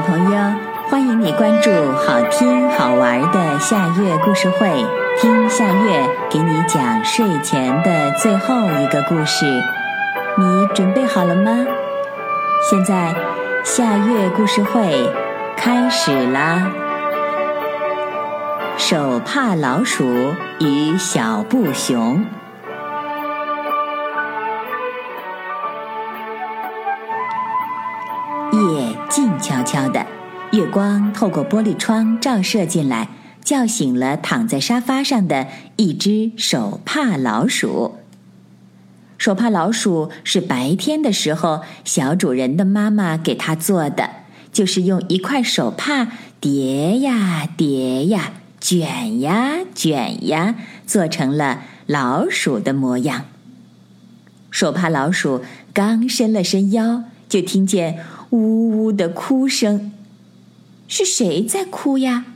小朋友，欢迎你关注好听好玩的夏月故事会，听夏月给你讲睡前的最后一个故事。你准备好了吗？现在夏月故事会开始啦！手帕老鼠与小布熊。夜静悄悄的，月光透过玻璃窗照射进来，叫醒了躺在沙发上的一只手帕老鼠。手帕老鼠是白天的时候小主人的妈妈给它做的，就是用一块手帕叠呀叠呀，卷呀卷呀，做成了老鼠的模样。手帕老鼠刚伸了伸腰，就听见。呜呜的哭声，是谁在哭呀？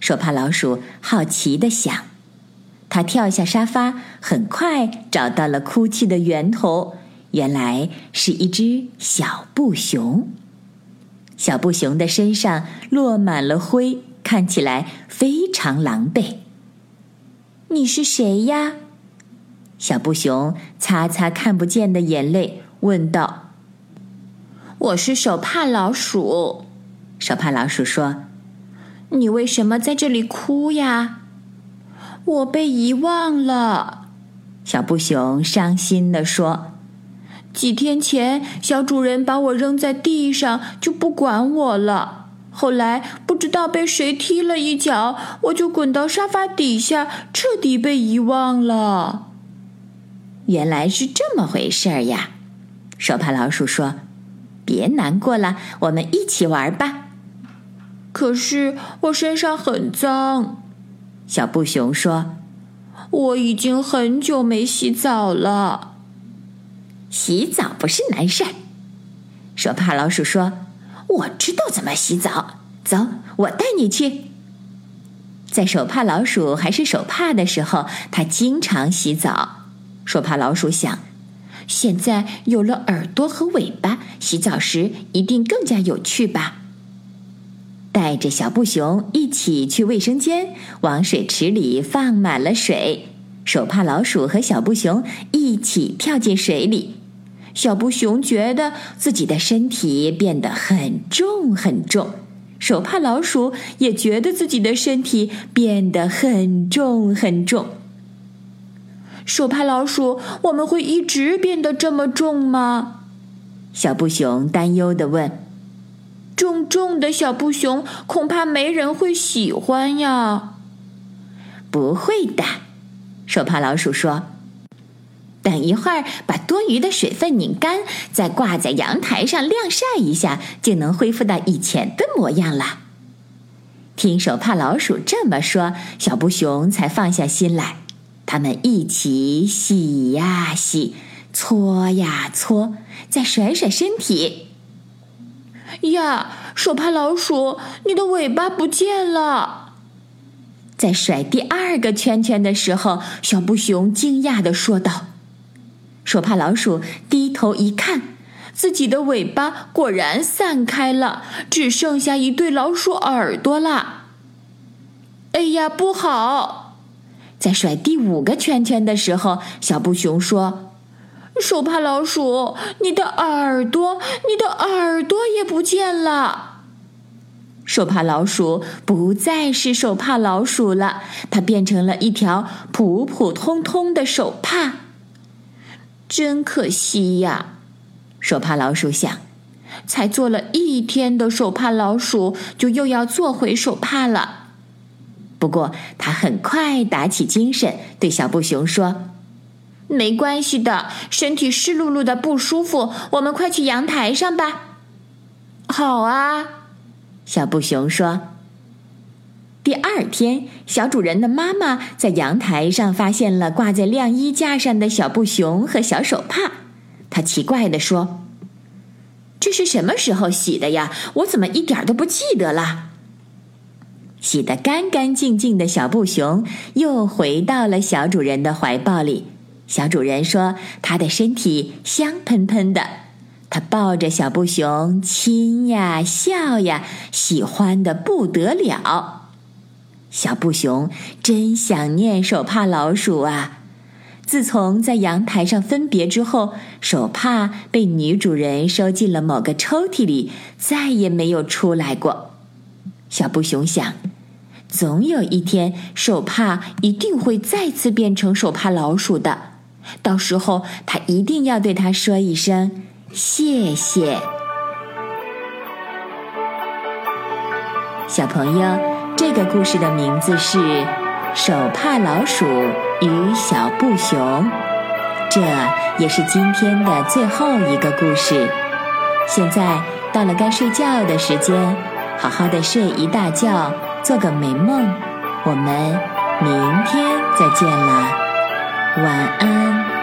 手帕老鼠好奇的想。他跳下沙发，很快找到了哭泣的源头。原来是一只小布熊。小布熊的身上落满了灰，看起来非常狼狈。你是谁呀？小布熊擦擦看不见的眼泪，问道。我是手帕老鼠，手帕老鼠说：“你为什么在这里哭呀？”我被遗忘了，小布熊伤心地说：“几天前，小主人把我扔在地上，就不管我了。后来不知道被谁踢了一脚，我就滚到沙发底下，彻底被遗忘了。”原来是这么回事儿呀，手帕老鼠说。别难过了，我们一起玩吧。可是我身上很脏，小布熊说：“我已经很久没洗澡了。”洗澡不是难事儿，手帕老鼠说：“我知道怎么洗澡，走，我带你去。”在手帕老鼠还是手帕的时候，它经常洗澡。手帕老鼠想。现在有了耳朵和尾巴，洗澡时一定更加有趣吧。带着小布熊一起去卫生间，往水池里放满了水。手帕老鼠和小布熊一起跳进水里。小布熊觉得自己的身体变得很重很重，手帕老鼠也觉得自己的身体变得很重很重。手帕老鼠，我们会一直变得这么重吗？小布熊担忧地问。重重的小布熊，恐怕没人会喜欢呀。不会的，手帕老鼠说。等一会儿把多余的水分拧干，再挂在阳台上晾晒一下，就能恢复到以前的模样了。听手帕老鼠这么说，小布熊才放下心来。他们一起洗呀洗，搓呀搓，再甩甩身体。呀，手帕老鼠，你的尾巴不见了！在甩第二个圈圈的时候，小布熊惊讶的说道：“手帕老鼠低头一看，自己的尾巴果然散开了，只剩下一对老鼠耳朵了。”哎呀，不好！在甩第五个圈圈的时候，小布熊说：“手帕老鼠，你的耳朵，你的耳朵也不见了。”手帕老鼠不再是手帕老鼠了，它变成了一条普普通通的手帕。真可惜呀！手帕老鼠想，才做了一天的手帕老鼠，就又要做回手帕了。不过，他很快打起精神，对小布熊说：“没关系的，身体湿漉漉的不舒服，我们快去阳台上吧。”“好啊。”小布熊说。第二天，小主人的妈妈在阳台上发现了挂在晾衣架上的小布熊和小手帕，她奇怪地说：“这是什么时候洗的呀？我怎么一点都不记得了？”洗得干干净净的小布熊又回到了小主人的怀抱里。小主人说：“他的身体香喷喷的，他抱着小布熊亲呀笑呀，喜欢的不得了。小布熊真想念手帕老鼠啊！自从在阳台上分别之后，手帕被女主人收进了某个抽屉里，再也没有出来过。小布熊想，总有一天，手帕一定会再次变成手帕老鼠的。到时候，他一定要对他说一声谢谢。小朋友，这个故事的名字是《手帕老鼠与小布熊》，这也是今天的最后一个故事。现在到了该睡觉的时间，好好的睡一大觉，做个美梦。我们明天再见了。晚安。